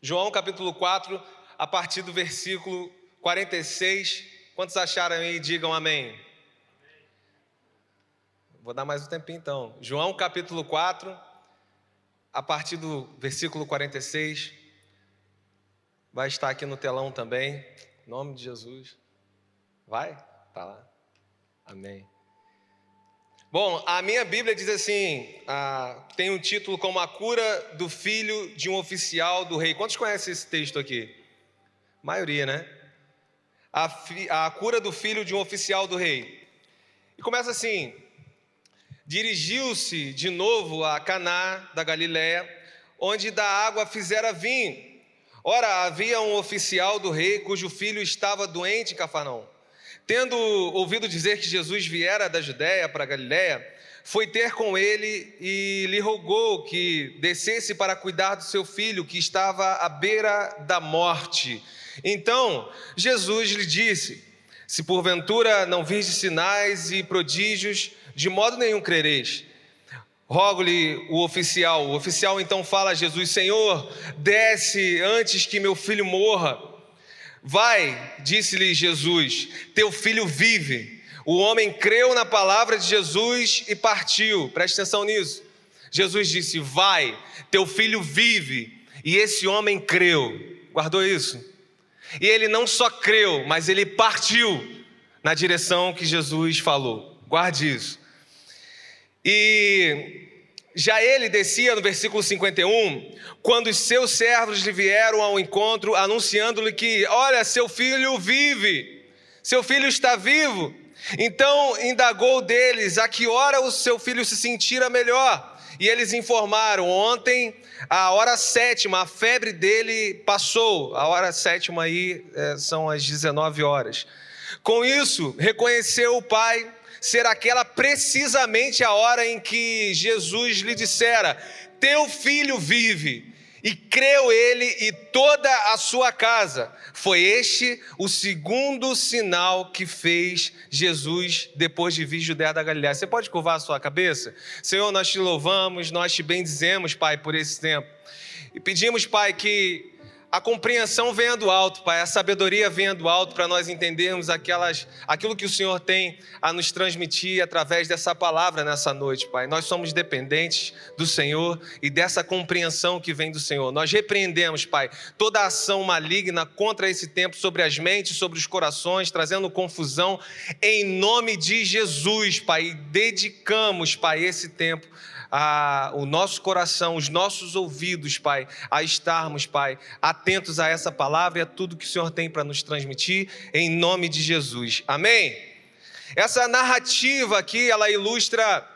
João capítulo 4, a partir do versículo 46. Quantos acharam aí? Digam amém. Vou dar mais um tempinho então. João capítulo 4, a partir do versículo 46. Vai estar aqui no telão também. Em nome de Jesus. Vai? Tá lá. Amém. Bom, a minha Bíblia diz assim: ah, tem um título como A Cura do Filho de um Oficial do Rei. Quantos conhecem esse texto aqui? A maioria, né? A, fi, a cura do filho de um oficial do rei. E começa assim: Dirigiu-se de novo a Caná da Galiléia, onde da água fizera vinho. Ora, havia um oficial do rei cujo filho estava doente em Cafarnaum. Tendo ouvido dizer que Jesus viera da Judéia para Galiléia, foi ter com ele e lhe rogou que descesse para cuidar do seu filho que estava à beira da morte. Então Jesus lhe disse: Se porventura não virdes sinais e prodígios, de modo nenhum crereis. Rogo-lhe o oficial. O oficial então fala a Jesus: Senhor, desce antes que meu filho morra. Vai, disse-lhe Jesus, teu filho vive. O homem creu na palavra de Jesus e partiu. Preste atenção nisso. Jesus disse: Vai, teu filho vive. E esse homem creu. Guardou isso? E ele não só creu, mas ele partiu na direção que Jesus falou. Guarde isso. E já ele descia no versículo 51, quando os seus servos lhe vieram ao encontro, anunciando-lhe que, olha, seu filho vive, seu filho está vivo. Então indagou deles a que hora o seu filho se sentira melhor. E eles informaram: ontem, a hora sétima, a febre dele passou. A hora sétima aí é, são as 19 horas. Com isso, reconheceu o pai ser aquela precisamente a hora em que Jesus lhe dissera: Teu filho vive. E creu ele e toda a sua casa. Foi este o segundo sinal que fez Jesus depois de vir Judéia da Galiléia. Você pode curvar a sua cabeça? Senhor, nós te louvamos, nós te bendizemos, Pai, por esse tempo. E pedimos, Pai, que a compreensão venha do alto, Pai, a sabedoria venha do alto para nós entendermos aquelas, aquilo que o Senhor tem a nos transmitir através dessa palavra nessa noite, Pai. Nós somos dependentes do Senhor e dessa compreensão que vem do Senhor. Nós repreendemos, Pai, toda ação maligna contra esse tempo sobre as mentes, sobre os corações, trazendo confusão, em nome de Jesus, Pai. E dedicamos, Pai, esse tempo a, o nosso coração, os nossos ouvidos, Pai, a estarmos, Pai, atentos a essa palavra e a tudo que o Senhor tem para nos transmitir, em nome de Jesus. Amém? Essa narrativa aqui, ela ilustra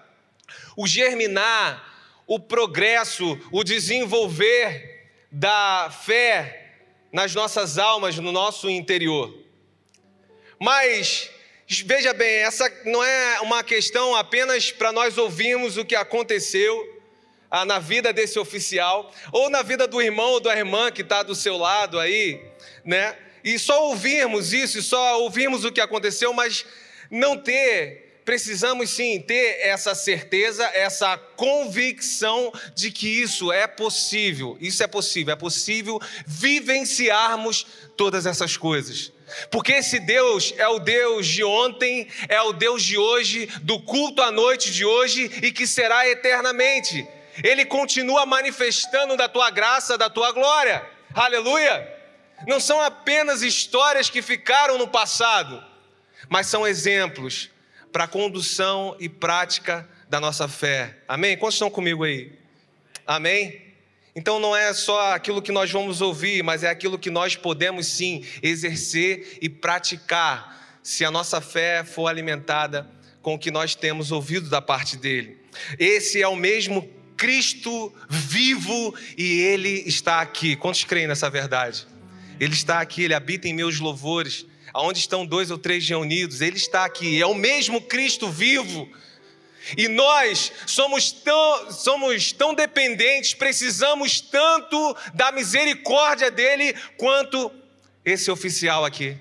o germinar, o progresso, o desenvolver da fé nas nossas almas, no nosso interior. Mas Veja bem, essa não é uma questão apenas para nós ouvirmos o que aconteceu ah, na vida desse oficial, ou na vida do irmão ou da irmã que está do seu lado aí, né? E só ouvirmos isso, e só ouvirmos o que aconteceu, mas não ter, precisamos sim ter essa certeza, essa convicção de que isso é possível. Isso é possível, é possível vivenciarmos todas essas coisas. Porque esse Deus é o Deus de ontem, é o Deus de hoje, do culto à noite de hoje e que será eternamente. Ele continua manifestando da tua graça, da tua glória. Aleluia! Não são apenas histórias que ficaram no passado, mas são exemplos para a condução e prática da nossa fé. Amém? Quantos estão comigo aí? Amém? Então não é só aquilo que nós vamos ouvir, mas é aquilo que nós podemos sim exercer e praticar, se a nossa fé for alimentada com o que nós temos ouvido da parte dele. Esse é o mesmo Cristo vivo e ele está aqui. Quantos creem nessa verdade? Ele está aqui, ele habita em meus louvores. Aonde estão dois ou três reunidos, ele está aqui. É o mesmo Cristo vivo e nós somos tão, somos tão dependentes, precisamos tanto da misericórdia dele quanto esse oficial aqui.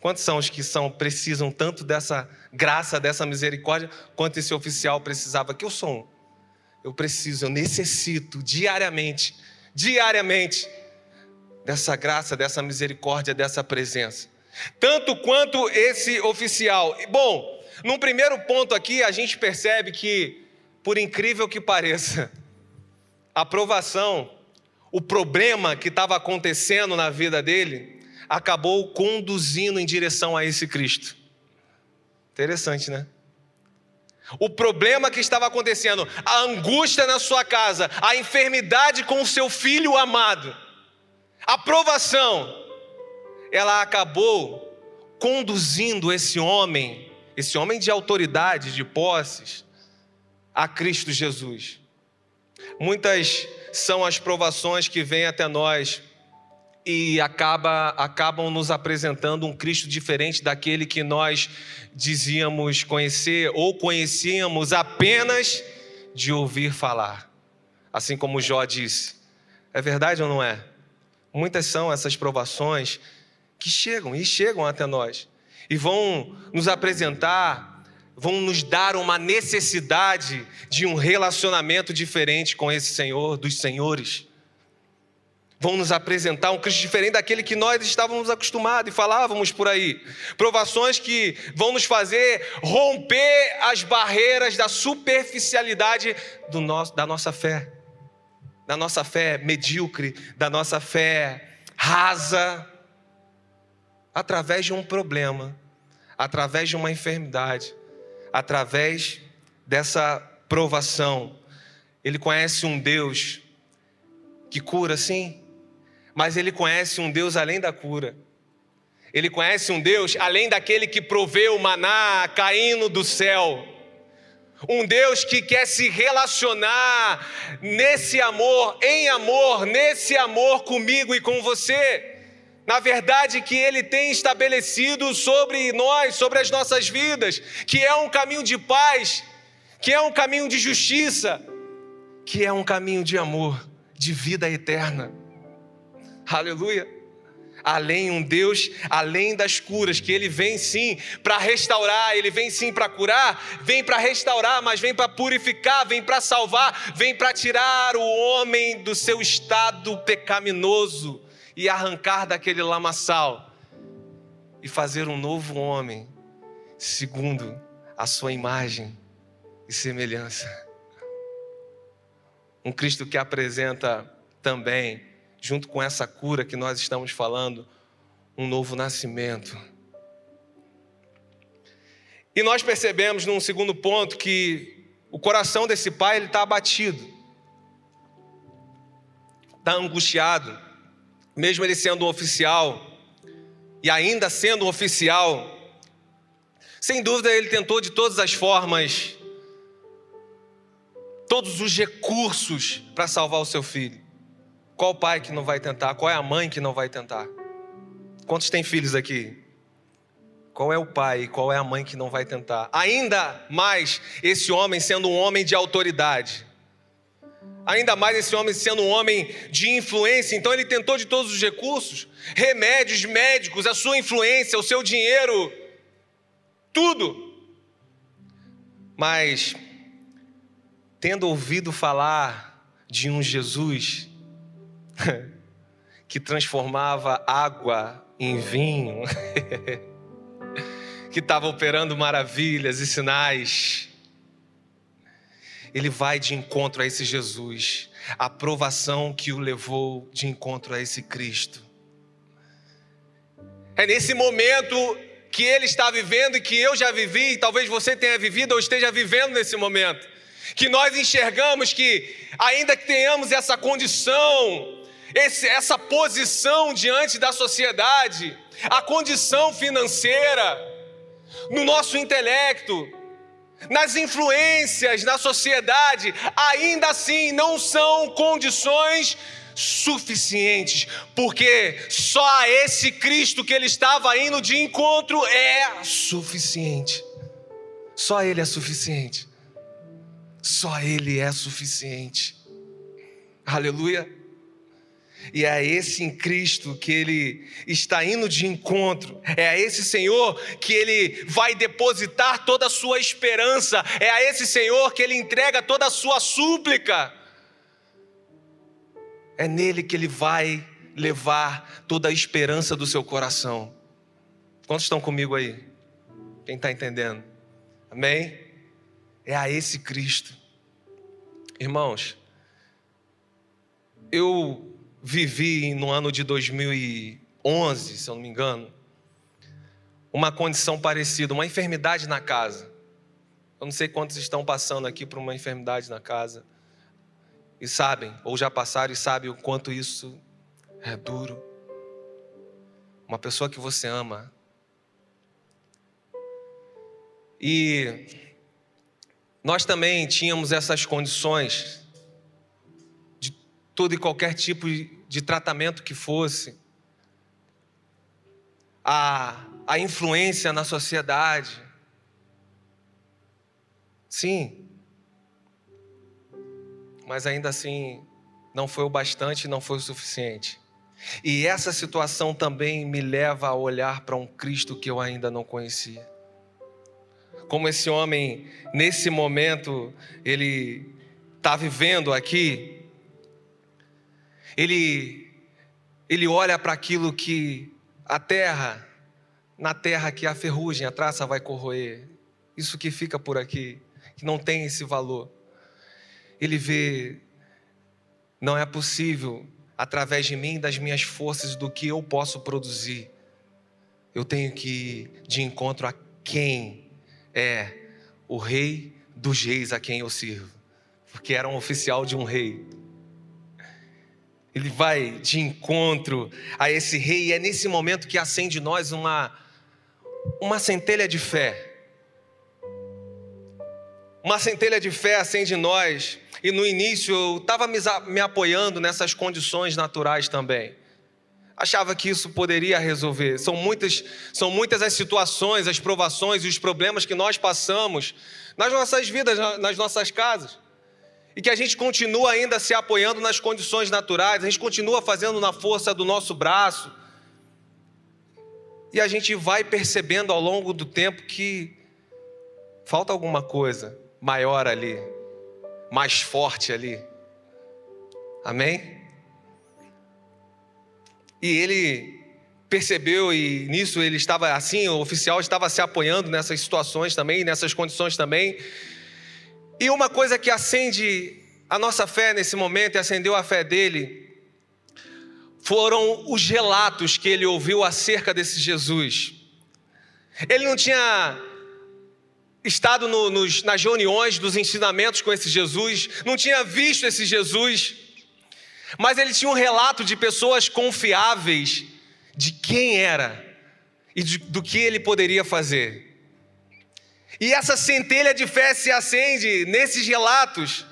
Quantos são os que são precisam tanto dessa graça, dessa misericórdia, quanto esse oficial precisava? Que eu sou um. Eu preciso, eu necessito diariamente, diariamente dessa graça, dessa misericórdia, dessa presença. Tanto quanto esse oficial. Bom, num primeiro ponto aqui, a gente percebe que, por incrível que pareça, a aprovação, o problema que estava acontecendo na vida dele, acabou conduzindo em direção a esse Cristo. Interessante, né? O problema que estava acontecendo, a angústia na sua casa, a enfermidade com o seu filho amado, a provação, ela acabou conduzindo esse homem, esse homem de autoridade, de posses, a Cristo Jesus. Muitas são as provações que vêm até nós e acaba, acabam nos apresentando um Cristo diferente daquele que nós dizíamos conhecer ou conhecíamos apenas de ouvir falar. Assim como Jó disse. É verdade ou não é? Muitas são essas provações que chegam e chegam até nós e vão nos apresentar, vão nos dar uma necessidade de um relacionamento diferente com esse Senhor dos Senhores. Vão nos apresentar um Cristo diferente daquele que nós estávamos acostumados e falávamos por aí. Provações que vão nos fazer romper as barreiras da superficialidade do nosso, da nossa fé da nossa fé medíocre, da nossa fé rasa, através de um problema, através de uma enfermidade, através dessa provação. Ele conhece um Deus que cura, sim, mas ele conhece um Deus além da cura. Ele conhece um Deus além daquele que proveu o maná caindo do céu. Um Deus que quer se relacionar nesse amor, em amor, nesse amor comigo e com você. Na verdade, que Ele tem estabelecido sobre nós, sobre as nossas vidas, que é um caminho de paz, que é um caminho de justiça, que é um caminho de amor, de vida eterna. Aleluia além um Deus além das curas, que ele vem sim para restaurar, ele vem sim para curar, vem para restaurar, mas vem para purificar, vem para salvar, vem para tirar o homem do seu estado pecaminoso e arrancar daquele lamaçal e fazer um novo homem segundo a sua imagem e semelhança. Um Cristo que apresenta também junto com essa cura que nós estamos falando, um novo nascimento. E nós percebemos num segundo ponto que o coração desse pai ele está abatido, está angustiado, mesmo ele sendo um oficial e ainda sendo um oficial. Sem dúvida ele tentou de todas as formas, todos os recursos para salvar o seu filho. Qual pai que não vai tentar? Qual é a mãe que não vai tentar? Quantos têm filhos aqui? Qual é o pai qual é a mãe que não vai tentar? Ainda mais esse homem sendo um homem de autoridade. Ainda mais esse homem sendo um homem de influência. Então ele tentou de todos os recursos remédios médicos, a sua influência, o seu dinheiro, tudo. Mas, tendo ouvido falar de um Jesus que transformava água em vinho, que estava operando maravilhas e sinais. Ele vai de encontro a esse Jesus, a aprovação que o levou de encontro a esse Cristo. É nesse momento que ele está vivendo e que eu já vivi, e talvez você tenha vivido ou esteja vivendo nesse momento, que nós enxergamos que, ainda que tenhamos essa condição esse, essa posição diante da sociedade, a condição financeira, no nosso intelecto, nas influências na sociedade, ainda assim não são condições suficientes, porque só esse Cristo que ele estava indo de encontro é suficiente. Só Ele é suficiente. Só Ele é suficiente. Aleluia. E é a esse em Cristo que ele está indo de encontro. É a esse Senhor que ele vai depositar toda a sua esperança. É a esse Senhor que ele entrega toda a sua súplica. É nele que ele vai levar toda a esperança do seu coração. Quantos estão comigo aí? Quem está entendendo? Amém? É a esse Cristo. Irmãos, eu vivi no ano de 2011, se eu não me engano, uma condição parecida, uma enfermidade na casa. Eu não sei quantos estão passando aqui por uma enfermidade na casa e sabem, ou já passaram e sabem o quanto isso é duro. Uma pessoa que você ama. E nós também tínhamos essas condições de todo e qualquer tipo de tratamento que fosse. A, a influência na sociedade. Sim, mas ainda assim não foi o bastante, não foi o suficiente. E essa situação também me leva a olhar para um Cristo que eu ainda não conhecia. Como esse homem, nesse momento, ele está vivendo aqui, ele, ele olha para aquilo que a terra, na terra que a ferrugem, a traça vai corroer, isso que fica por aqui, que não tem esse valor ele vê, não é possível, através de mim, das minhas forças, do que eu posso produzir. Eu tenho que ir de encontro a quem é o rei dos reis a quem eu sirvo, porque era um oficial de um rei. Ele vai de encontro a esse rei, e é nesse momento que acende nós uma, uma centelha de fé. Uma centelha de fé acende em nós e no início eu estava me apoiando nessas condições naturais também. Achava que isso poderia resolver. São muitas, são muitas as situações, as provações e os problemas que nós passamos nas nossas vidas, nas nossas casas. E que a gente continua ainda se apoiando nas condições naturais, a gente continua fazendo na força do nosso braço. E a gente vai percebendo ao longo do tempo que falta alguma coisa maior ali mais forte ali. Amém? E ele percebeu e nisso ele estava assim, o oficial estava se apoiando nessas situações também, nessas condições também. E uma coisa que acende a nossa fé nesse momento e acendeu a fé dele foram os relatos que ele ouviu acerca desse Jesus. Ele não tinha estado no, nos, nas reuniões dos ensinamentos com esse Jesus, não tinha visto esse Jesus, mas ele tinha um relato de pessoas confiáveis de quem era e de, do que ele poderia fazer. E essa centelha de fé se acende nesses relatos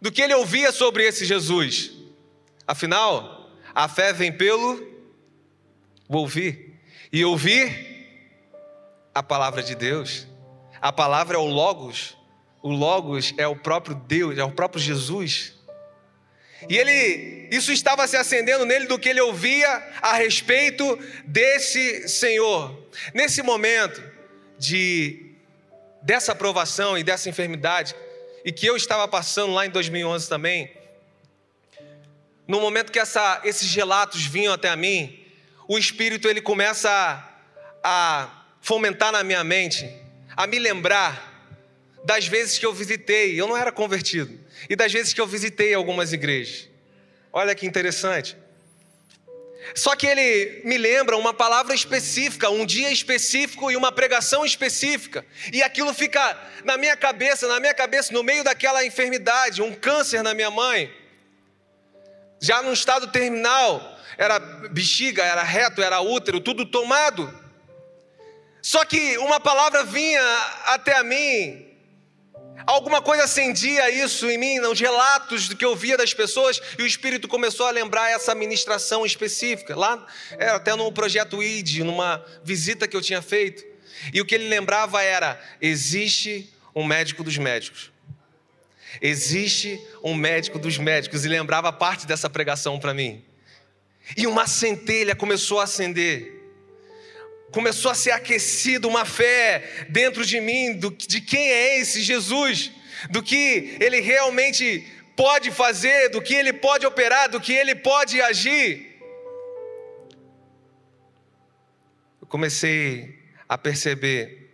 do que ele ouvia sobre esse Jesus. Afinal, a fé vem pelo ouvir, e ouvir a palavra de Deus. A palavra é o Logos. O Logos é o próprio Deus, é o próprio Jesus. E ele, isso estava se acendendo nele do que ele ouvia a respeito desse Senhor. Nesse momento de dessa aprovação e dessa enfermidade, e que eu estava passando lá em 2011 também, no momento que essa, esses relatos vinham até mim, o Espírito ele começa a, a fomentar na minha mente a me lembrar das vezes que eu visitei, eu não era convertido, e das vezes que eu visitei algumas igrejas. Olha que interessante. Só que ele me lembra uma palavra específica, um dia específico e uma pregação específica. E aquilo fica na minha cabeça, na minha cabeça, no meio daquela enfermidade, um câncer na minha mãe. Já num estado terminal, era bexiga, era reto, era útero, tudo tomado. Só que uma palavra vinha até a mim, alguma coisa acendia isso em mim, nos relatos do que eu via das pessoas, e o Espírito começou a lembrar essa ministração específica, lá era até no projeto ID, numa visita que eu tinha feito. E o que ele lembrava era: existe um médico dos médicos. Existe um médico dos médicos, e lembrava parte dessa pregação para mim. E uma centelha começou a acender começou a ser aquecido uma fé dentro de mim do, de quem é esse Jesus, do que ele realmente pode fazer, do que ele pode operar, do que ele pode agir. comecei a perceber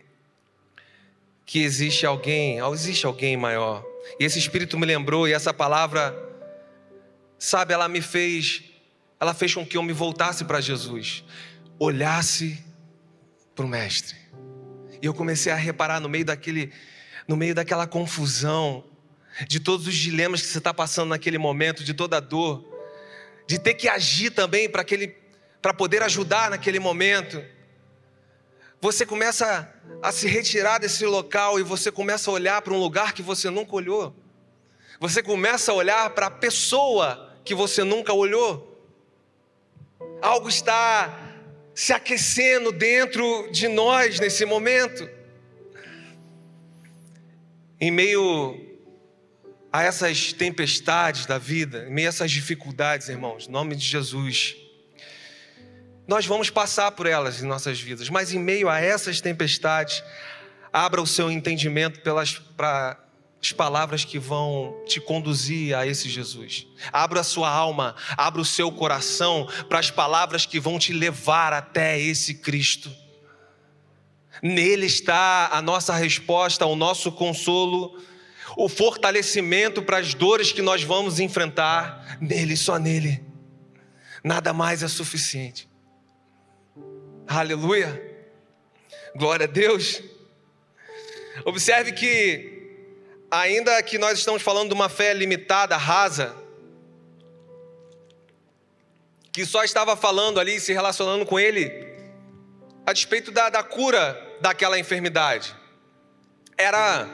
que existe alguém, existe alguém maior. E esse espírito me lembrou e essa palavra, sabe, ela me fez, ela fez com que eu me voltasse para Jesus, olhasse para o mestre. E eu comecei a reparar no meio daquele, no meio daquela confusão, de todos os dilemas que você está passando naquele momento, de toda a dor, de ter que agir também para aquele, para poder ajudar naquele momento. Você começa a se retirar desse local e você começa a olhar para um lugar que você nunca olhou. Você começa a olhar para a pessoa que você nunca olhou. Algo está se aquecendo dentro de nós nesse momento. Em meio a essas tempestades da vida, em meio a essas dificuldades, irmãos, em nome de Jesus, nós vamos passar por elas em nossas vidas, mas em meio a essas tempestades, abra o seu entendimento pelas para as palavras que vão te conduzir a esse Jesus. Abra a sua alma, abra o seu coração para as palavras que vão te levar até esse Cristo. Nele está a nossa resposta, o nosso consolo, o fortalecimento para as dores que nós vamos enfrentar. Nele, só nele. Nada mais é suficiente. Aleluia. Glória a Deus. Observe que ainda que nós estamos falando de uma fé limitada, rasa, que só estava falando ali, se relacionando com ele, a despeito da, da cura daquela enfermidade. Era,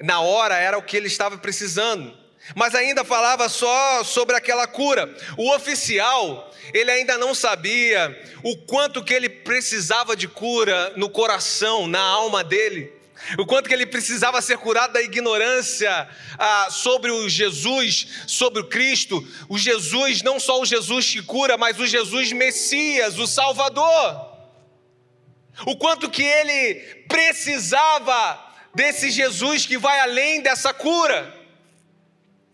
na hora, era o que ele estava precisando, mas ainda falava só sobre aquela cura. O oficial, ele ainda não sabia o quanto que ele precisava de cura no coração, na alma dele o quanto que ele precisava ser curado da ignorância ah, sobre o Jesus, sobre o Cristo, o Jesus, não só o Jesus que cura, mas o Jesus Messias, o Salvador. O quanto que ele precisava desse Jesus que vai além dessa cura.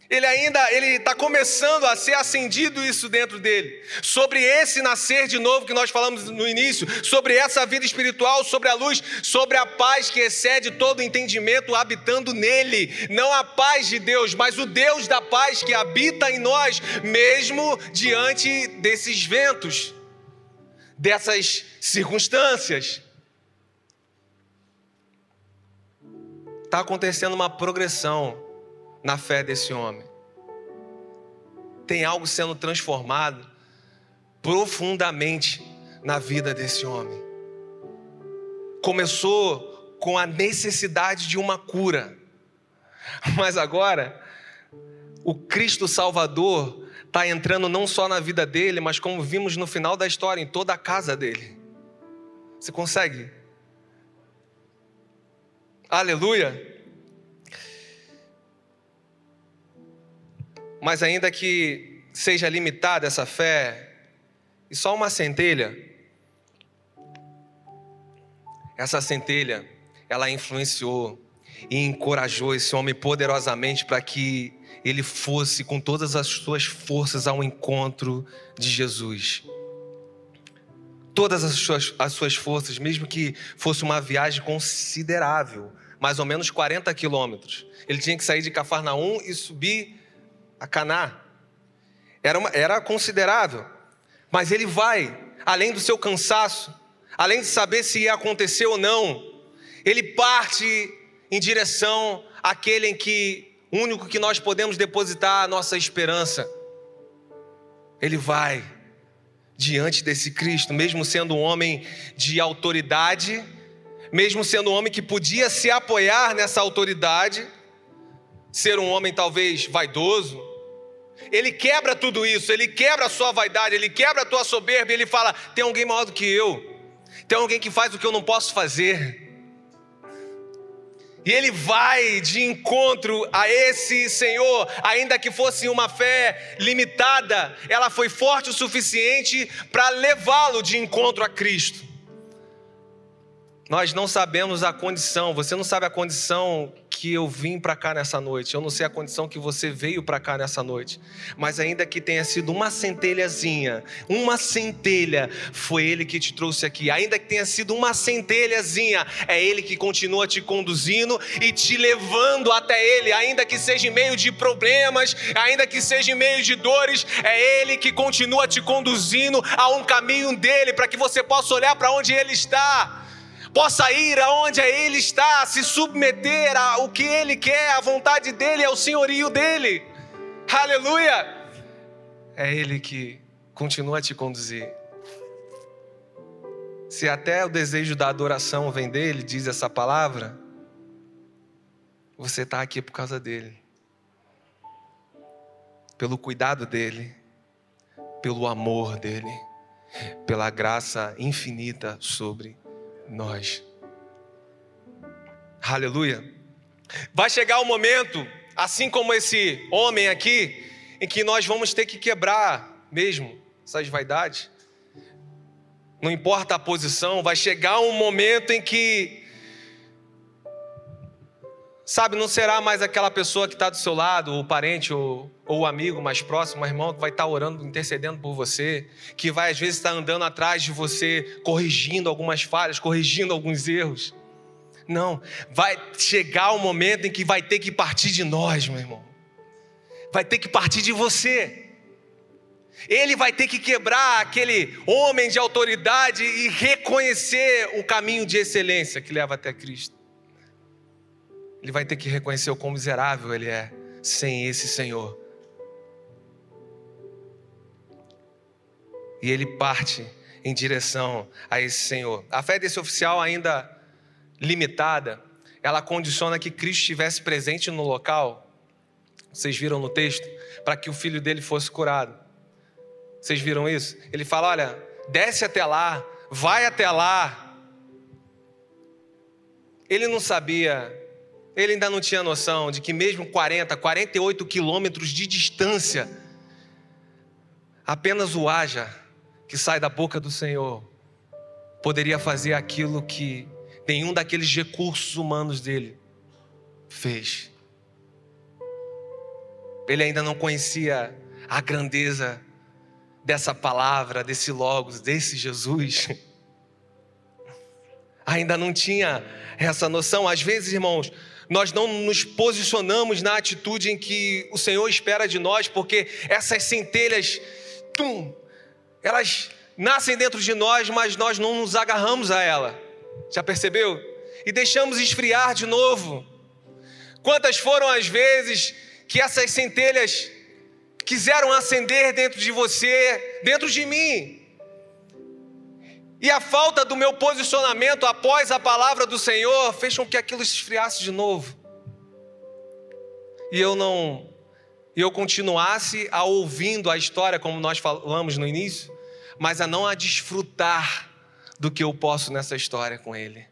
Ele ainda ele está começando a ser acendido isso dentro dele. Sobre esse nascer de novo que nós falamos no início, sobre essa vida espiritual, sobre a luz, sobre a paz que excede todo entendimento habitando nele. Não a paz de Deus, mas o Deus da paz que habita em nós, mesmo diante desses ventos, dessas circunstâncias. Está acontecendo uma progressão na fé desse homem. Tem algo sendo transformado profundamente na vida desse homem. Começou com a necessidade de uma cura, mas agora o Cristo Salvador está entrando não só na vida dele, mas como vimos no final da história, em toda a casa dele. Você consegue? Aleluia! Mas ainda que seja limitada essa fé, e só uma centelha, essa centelha, ela influenciou e encorajou esse homem poderosamente para que ele fosse com todas as suas forças ao encontro de Jesus. Todas as suas, as suas forças, mesmo que fosse uma viagem considerável, mais ou menos 40 quilômetros. Ele tinha que sair de Cafarnaum e subir a Caná. Era, uma, era considerável. Mas ele vai, além do seu cansaço, além de saber se ia acontecer ou não, ele parte em direção àquele em que único que nós podemos depositar a nossa esperança. Ele vai diante desse Cristo, mesmo sendo um homem de autoridade, mesmo sendo um homem que podia se apoiar nessa autoridade, ser um homem talvez vaidoso. Ele quebra tudo isso, ele quebra a sua vaidade, ele quebra a tua soberba, ele fala: tem alguém maior do que eu, tem alguém que faz o que eu não posso fazer. E ele vai de encontro a esse Senhor, ainda que fosse uma fé limitada, ela foi forte o suficiente para levá-lo de encontro a Cristo. Nós não sabemos a condição, você não sabe a condição que eu vim para cá nessa noite, eu não sei a condição que você veio para cá nessa noite, mas ainda que tenha sido uma centelhazinha, uma centelha, foi Ele que te trouxe aqui, ainda que tenha sido uma centelhazinha, é Ele que continua te conduzindo e te levando até Ele, ainda que seja em meio de problemas, ainda que seja em meio de dores, é Ele que continua te conduzindo a um caminho dele, para que você possa olhar para onde Ele está possa ir aonde Ele está, se submeter ao que Ele quer, à vontade dEle, ao senhorio dEle. Aleluia! É Ele que continua a te conduzir. Se até o desejo da adoração vem dele, diz essa palavra, você está aqui por causa dele, pelo cuidado dele, pelo amor dele, pela graça infinita sobre nós. Aleluia. Vai chegar o um momento, assim como esse homem aqui, em que nós vamos ter que quebrar mesmo essas vaidades. Não importa a posição, vai chegar um momento em que Sabe, não será mais aquela pessoa que está do seu lado, o parente ou, ou amigo mais próximo, o irmão que vai estar tá orando, intercedendo por você, que vai às vezes estar tá andando atrás de você, corrigindo algumas falhas, corrigindo alguns erros. Não, vai chegar o momento em que vai ter que partir de nós, meu irmão. Vai ter que partir de você. Ele vai ter que quebrar aquele homem de autoridade e reconhecer o caminho de excelência que leva até Cristo ele vai ter que reconhecer o quão miserável ele é sem esse Senhor. E ele parte em direção a esse Senhor. A fé desse oficial, ainda limitada, ela condiciona que Cristo estivesse presente no local. Vocês viram no texto? Para que o filho dele fosse curado. Vocês viram isso? Ele fala: olha, desce até lá, vai até lá. Ele não sabia ele ainda não tinha noção de que, mesmo 40, 48 quilômetros de distância, apenas o haja que sai da boca do Senhor poderia fazer aquilo que nenhum daqueles recursos humanos dele fez. Ele ainda não conhecia a grandeza dessa palavra, desse Logos, desse Jesus. Ainda não tinha essa noção. Às vezes, irmãos, nós não nos posicionamos na atitude em que o Senhor espera de nós, porque essas centelhas, tum, elas nascem dentro de nós, mas nós não nos agarramos a ela. Já percebeu? E deixamos esfriar de novo. Quantas foram as vezes que essas centelhas quiseram acender dentro de você, dentro de mim, e a falta do meu posicionamento após a palavra do Senhor fez com que aquilo esfriasse de novo. E eu não eu continuasse a ouvindo a história como nós falamos no início, mas a não a desfrutar do que eu posso nessa história com ele.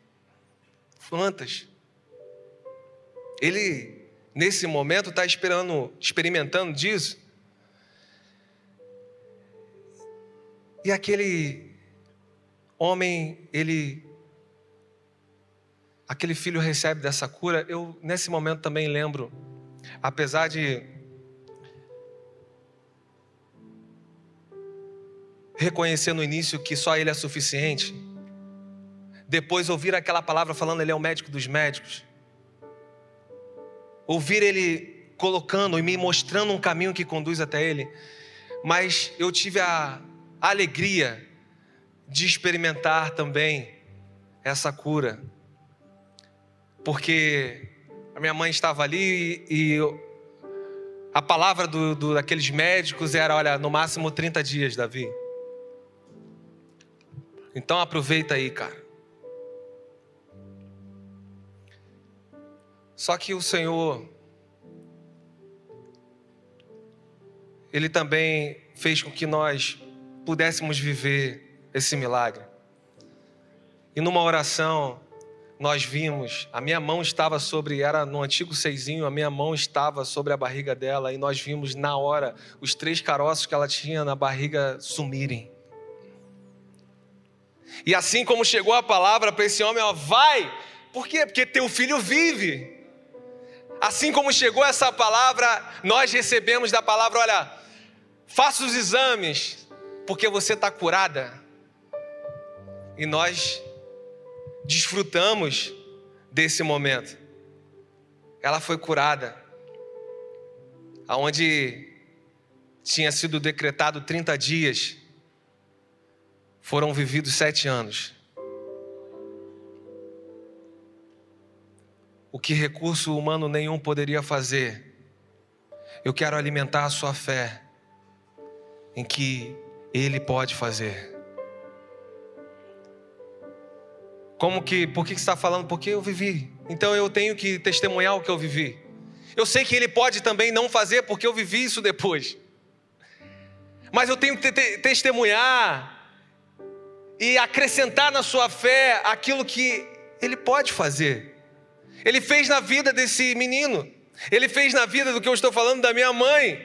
Quantas? Ele nesse momento está esperando, experimentando disso. E aquele homem, ele aquele filho recebe dessa cura, eu nesse momento também lembro, apesar de reconhecer no início que só ele é suficiente, depois ouvir aquela palavra falando ele é o médico dos médicos, ouvir ele colocando e me mostrando um caminho que conduz até ele, mas eu tive a, alegria de experimentar também essa cura. Porque a minha mãe estava ali e, a palavra do, do, daqueles médicos era: olha, no máximo 30 dias, Davi. Então aproveita aí, cara. Só que o Senhor, Ele também fez com que nós pudéssemos viver esse milagre. E numa oração, nós vimos, a minha mão estava sobre, era no antigo seizinho, a minha mão estava sobre a barriga dela, e nós vimos na hora os três caroços que ela tinha na barriga sumirem. E assim como chegou a palavra para esse homem, ó, vai. Por quê? Porque teu filho vive. Assim como chegou essa palavra, nós recebemos da palavra: olha, faça os exames, porque você está curada. E nós desfrutamos desse momento. Ela foi curada, aonde tinha sido decretado 30 dias, foram vividos sete anos. O que recurso humano nenhum poderia fazer. Eu quero alimentar a sua fé em que Ele pode fazer. Como que, por que você está falando? Porque eu vivi. Então eu tenho que testemunhar o que eu vivi. Eu sei que Ele pode também não fazer, porque eu vivi isso depois. Mas eu tenho que te testemunhar e acrescentar na sua fé aquilo que Ele pode fazer. Ele fez na vida desse menino. Ele fez na vida do que eu estou falando da minha mãe.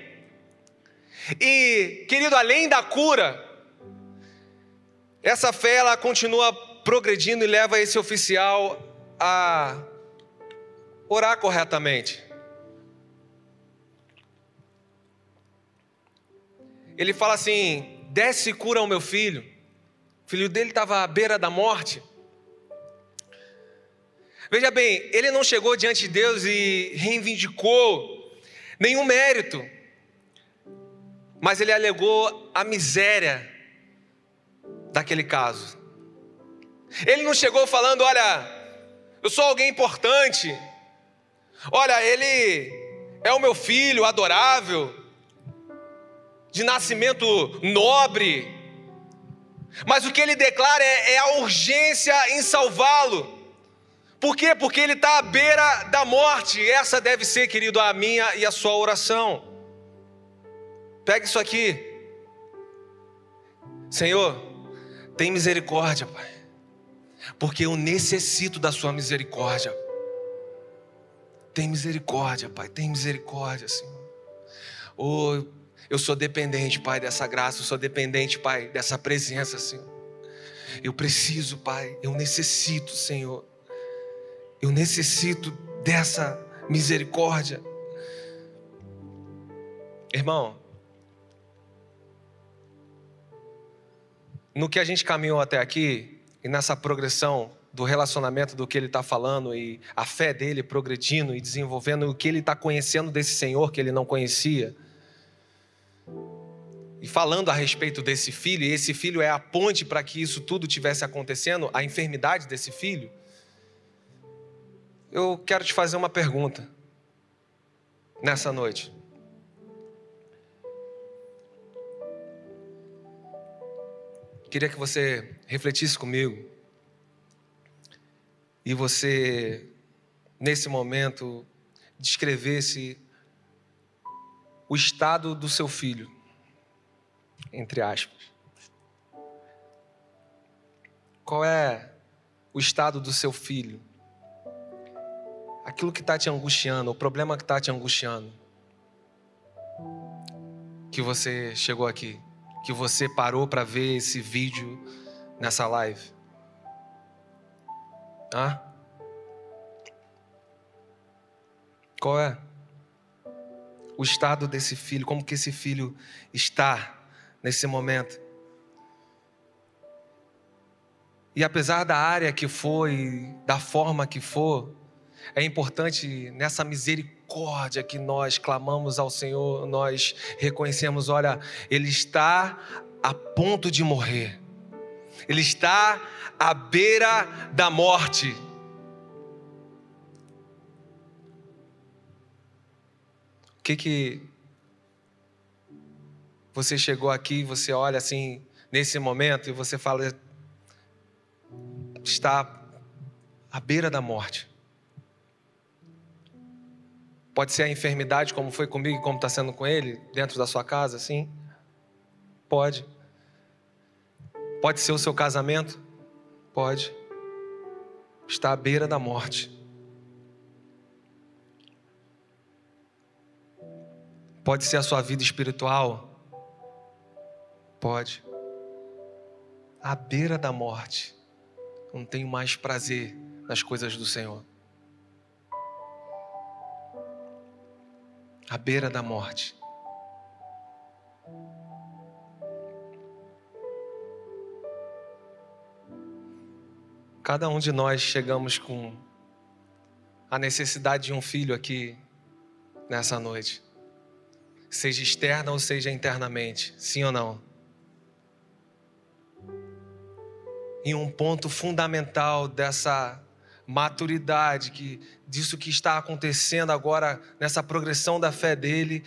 E, querido, além da cura, essa fé ela continua progredindo e leva esse oficial a orar corretamente. Ele fala assim: desce e cura o meu filho. O filho dele estava à beira da morte. Veja bem, ele não chegou diante de Deus e reivindicou nenhum mérito mas ele alegou a miséria daquele caso. Ele não chegou falando: olha, eu sou alguém importante, olha, ele é o meu filho adorável, de nascimento nobre. Mas o que ele declara é, é a urgência em salvá-lo. Por quê? Porque ele está à beira da morte. Essa deve ser, querido, a minha e a sua oração. Pega isso aqui. Senhor, tem misericórdia, Pai. Porque eu necessito da Sua misericórdia. Tem misericórdia, Pai. Tem misericórdia, Senhor. Oh, eu sou dependente, Pai, dessa graça. Eu sou dependente, Pai, dessa presença, Senhor. Eu preciso, Pai. Eu necessito, Senhor. Eu necessito dessa misericórdia. Irmão, no que a gente caminhou até aqui e nessa progressão do relacionamento do que ele está falando e a fé dele progredindo e desenvolvendo o que ele está conhecendo desse Senhor que ele não conhecia. E falando a respeito desse filho, e esse filho é a ponte para que isso tudo tivesse acontecendo, a enfermidade desse filho. Eu quero te fazer uma pergunta nessa noite. Queria que você refletisse comigo e você, nesse momento, descrevesse o estado do seu filho, entre aspas. Qual é o estado do seu filho? Aquilo que está te angustiando, o problema que está te angustiando, que você chegou aqui que você parou para ver esse vídeo nessa live? Ah? Qual é o estado desse filho? Como que esse filho está nesse momento? E apesar da área que foi, da forma que for, é importante nessa misericórdia que nós clamamos ao Senhor, nós reconhecemos: olha, Ele está a ponto de morrer, Ele está à beira da morte. O que que você chegou aqui, você olha assim nesse momento e você fala está à beira da morte. Pode ser a enfermidade, como foi comigo e como está sendo com ele, dentro da sua casa, sim? Pode. Pode ser o seu casamento? Pode. Está à beira da morte. Pode ser a sua vida espiritual? Pode. à beira da morte, não tenho mais prazer nas coisas do Senhor. À beira da morte. Cada um de nós chegamos com a necessidade de um filho aqui nessa noite, seja externa ou seja internamente, sim ou não? E um ponto fundamental dessa maturidade, que, disso que está acontecendo agora nessa progressão da fé dele,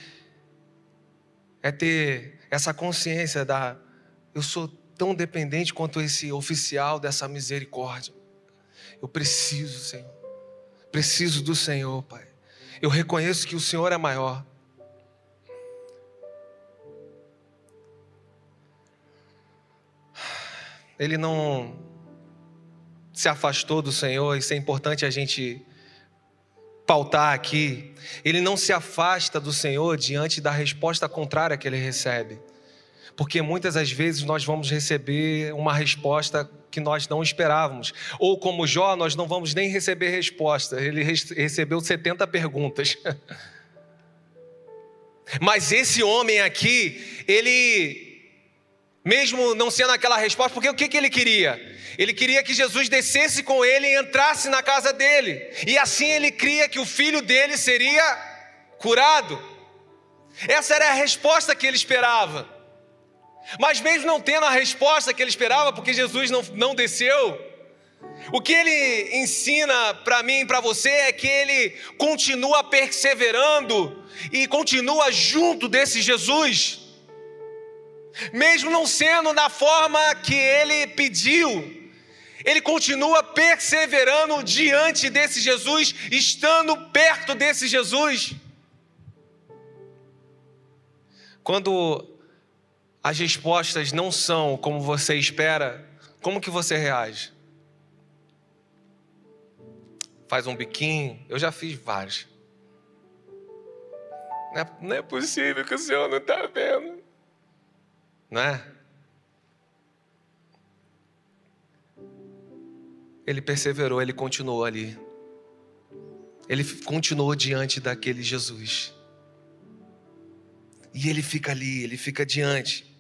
é ter essa consciência da eu sou tão dependente quanto esse oficial dessa misericórdia. Eu preciso, Senhor. Preciso do Senhor, Pai. Eu reconheço que o Senhor é maior. Ele não se afastou do Senhor, isso é importante a gente pautar aqui. Ele não se afasta do Senhor diante da resposta contrária que ele recebe porque muitas das vezes nós vamos receber uma resposta que nós não esperávamos. Ou como Jó, nós não vamos nem receber resposta. Ele recebeu 70 perguntas. Mas esse homem aqui, ele, mesmo não sendo aquela resposta, porque o que, que ele queria? Ele queria que Jesus descesse com ele e entrasse na casa dele. E assim ele cria que o filho dele seria curado. Essa era a resposta que ele esperava. Mas mesmo não tendo a resposta que ele esperava, porque Jesus não, não desceu, o que ele ensina para mim e para você é que ele continua perseverando e continua junto desse Jesus, mesmo não sendo da forma que ele pediu, ele continua perseverando diante desse Jesus, estando perto desse Jesus. Quando as respostas não são como você espera, como que você reage? Faz um biquinho? Eu já fiz vários. Não é, não é possível que o Senhor não está vendo. Não é? Ele perseverou, ele continuou ali. Ele continuou diante daquele Jesus. E ele fica ali, ele fica diante.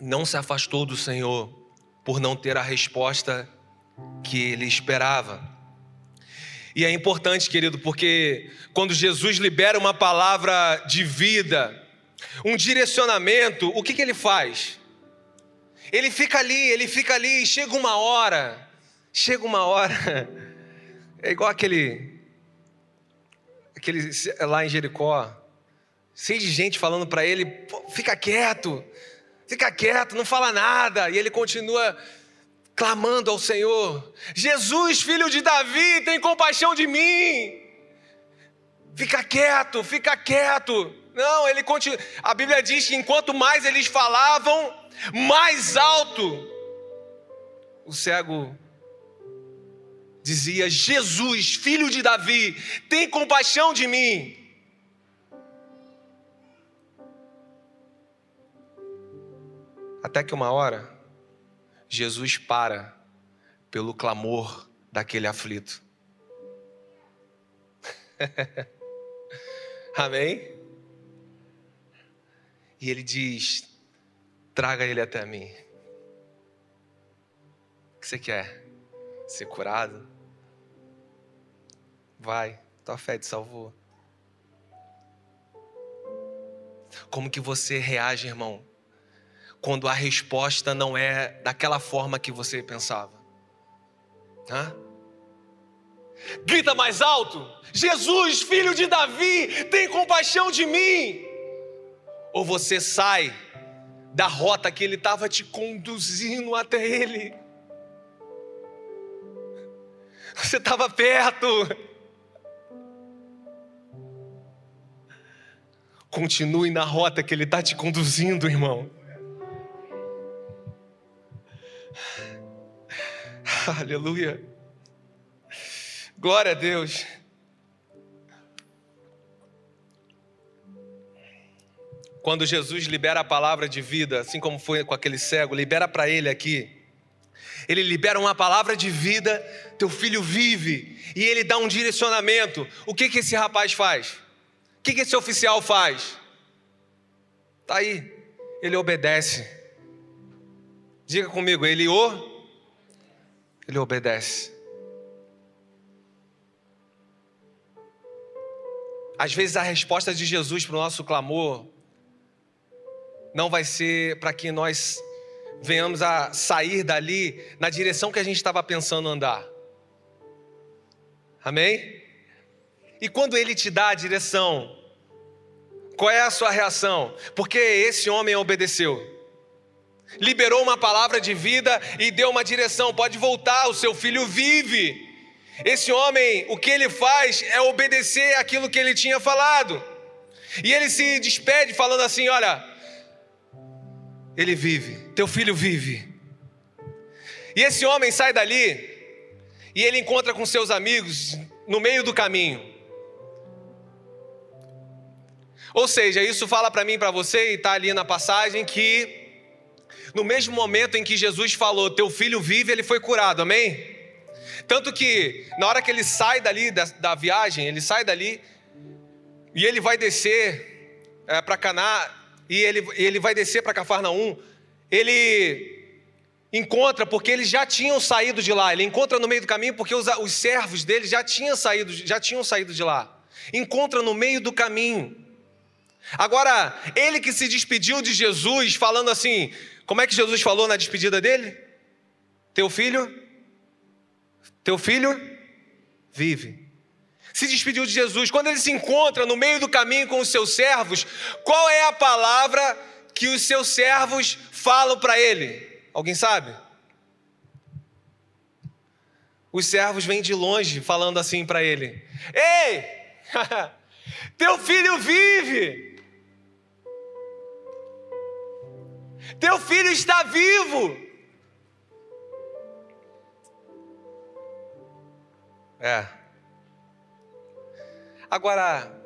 não se afastou do Senhor por não ter a resposta que ele esperava. E é importante, querido, porque quando Jesus libera uma palavra de vida, um direcionamento, o que, que ele faz? Ele fica ali, ele fica ali, chega uma hora, chega uma hora, é igual aquele, aquele lá em Jericó, cheio de gente falando para ele, fica quieto, fica quieto, não fala nada. E ele continua clamando ao Senhor: Jesus, filho de Davi, tem compaixão de mim. Fica quieto, fica quieto. Não, ele continua. A Bíblia diz que enquanto mais eles falavam, mais alto o cego dizia: Jesus, filho de Davi, tem compaixão de mim. Até que uma hora, Jesus para pelo clamor daquele aflito. Amém? E ele diz: traga ele até mim. O que você quer? Ser curado? Vai, tua fé te salvou. Como que você reage, irmão, quando a resposta não é daquela forma que você pensava? Hã? Grita mais alto: Jesus, filho de Davi, tem compaixão de mim. Ou você sai da rota que ele estava te conduzindo até ele. Você estava perto. Continue na rota que ele está te conduzindo, irmão. Aleluia. Glória a Deus. quando Jesus libera a palavra de vida, assim como foi com aquele cego, libera para ele aqui. Ele libera uma palavra de vida, teu filho vive, e ele dá um direcionamento. O que, que esse rapaz faz? O que, que esse oficial faz? Tá aí, ele obedece. Diga comigo, ele o ele obedece. Às vezes a resposta de Jesus para o nosso clamor não vai ser para que nós venhamos a sair dali na direção que a gente estava pensando andar. Amém? E quando ele te dá a direção, qual é a sua reação? Porque esse homem obedeceu. Liberou uma palavra de vida e deu uma direção. Pode voltar, o seu filho vive. Esse homem, o que ele faz é obedecer aquilo que ele tinha falado. E ele se despede falando assim: Olha, ele vive, teu filho vive. E esse homem sai dali e ele encontra com seus amigos no meio do caminho. Ou seja, isso fala para mim, para você, e está ali na passagem, que no mesmo momento em que Jesus falou, teu filho vive, ele foi curado, amém? Tanto que, na hora que ele sai dali da, da viagem, ele sai dali e ele vai descer é, para Caná, e ele, ele vai descer para Cafarnaum. Ele encontra, porque eles já tinham saído de lá, ele encontra no meio do caminho, porque os, os servos dele já tinham, saído, já tinham saído de lá. Encontra no meio do caminho. Agora, ele que se despediu de Jesus, falando assim: como é que Jesus falou na despedida dele? Teu filho teu filho vive. Se despediu de Jesus. Quando ele se encontra no meio do caminho com os seus servos, qual é a palavra que os seus servos falam para ele? Alguém sabe? Os servos vêm de longe falando assim para ele: Ei, teu filho vive. Teu filho está vivo. É. Agora,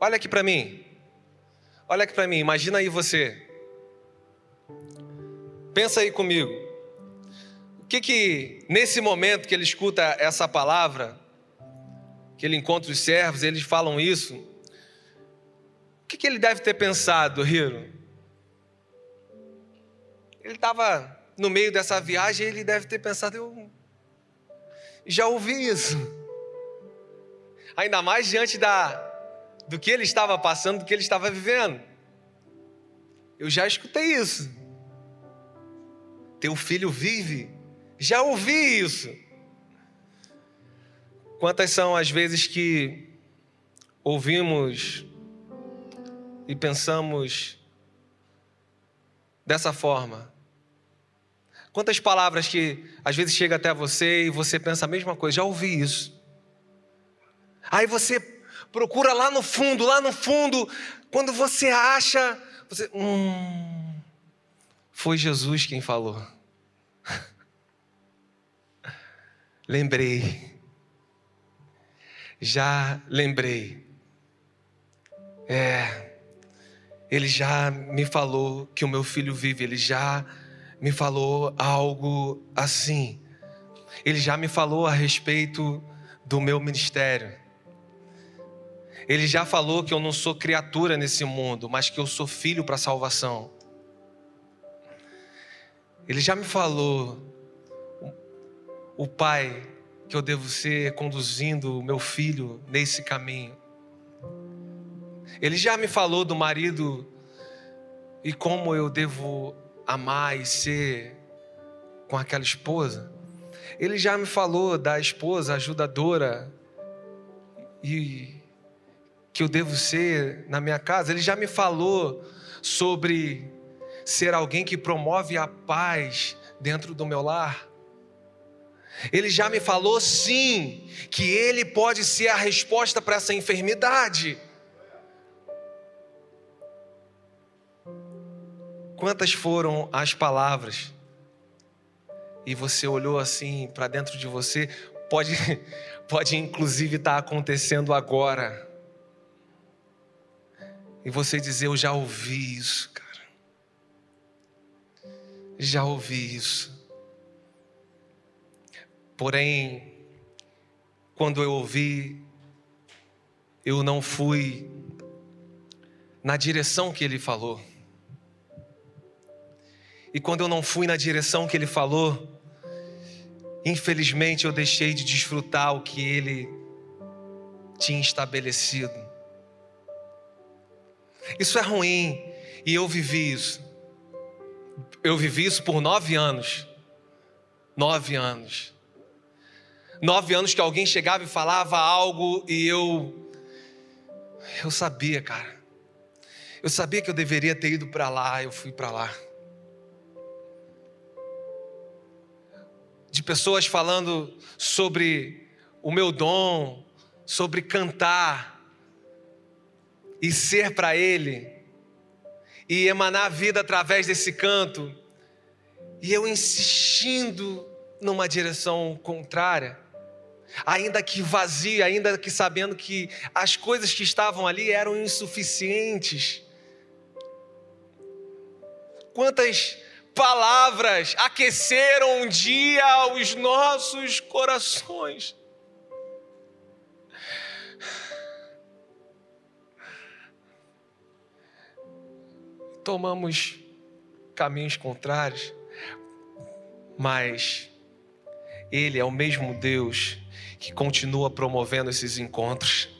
olha aqui para mim. Olha aqui para mim, imagina aí você. Pensa aí comigo. O que que nesse momento que ele escuta essa palavra, que ele encontra os servos, eles falam isso, o que que ele deve ter pensado, Hiro? Ele estava no meio dessa viagem, ele deve ter pensado, eu já ouvi isso. Ainda mais diante da, do que ele estava passando, do que ele estava vivendo. Eu já escutei isso. Teu filho vive. Já ouvi isso. Quantas são as vezes que ouvimos e pensamos dessa forma? Quantas palavras que às vezes chega até você e você pensa a mesma coisa, já ouvi isso. Aí você procura lá no fundo, lá no fundo, quando você acha, você, hum, foi Jesus quem falou. lembrei. Já lembrei. É, ele já me falou que o meu filho vive, ele já me falou algo assim. Ele já me falou a respeito do meu ministério. Ele já falou que eu não sou criatura nesse mundo, mas que eu sou filho para salvação. Ele já me falou o pai que eu devo ser conduzindo o meu filho nesse caminho. Ele já me falou do marido e como eu devo amar e ser com aquela esposa. Ele já me falou da esposa ajudadora e que eu devo ser na minha casa. Ele já me falou sobre ser alguém que promove a paz dentro do meu lar. Ele já me falou sim que ele pode ser a resposta para essa enfermidade. Quantas foram as palavras? E você olhou assim para dentro de você, pode, pode inclusive estar tá acontecendo agora. e você dizer: Eu já ouvi isso, cara. Já ouvi isso. Porém, quando eu ouvi, eu não fui na direção que ele falou. E quando eu não fui na direção que ele falou, infelizmente eu deixei de desfrutar o que ele tinha estabelecido. Isso é ruim, e eu vivi isso. Eu vivi isso por nove anos. Nove anos. Nove anos que alguém chegava e falava algo e eu. Eu sabia, cara. Eu sabia que eu deveria ter ido para lá, eu fui para lá. De pessoas falando sobre o meu dom, sobre cantar e ser para Ele e emanar vida através desse canto, e eu insistindo numa direção contrária ainda que vazio, ainda que sabendo que as coisas que estavam ali eram insuficientes. Quantas palavras aqueceram um dia os nossos corações. Tomamos caminhos contrários, mas Ele é o mesmo Deus que continua promovendo esses encontros.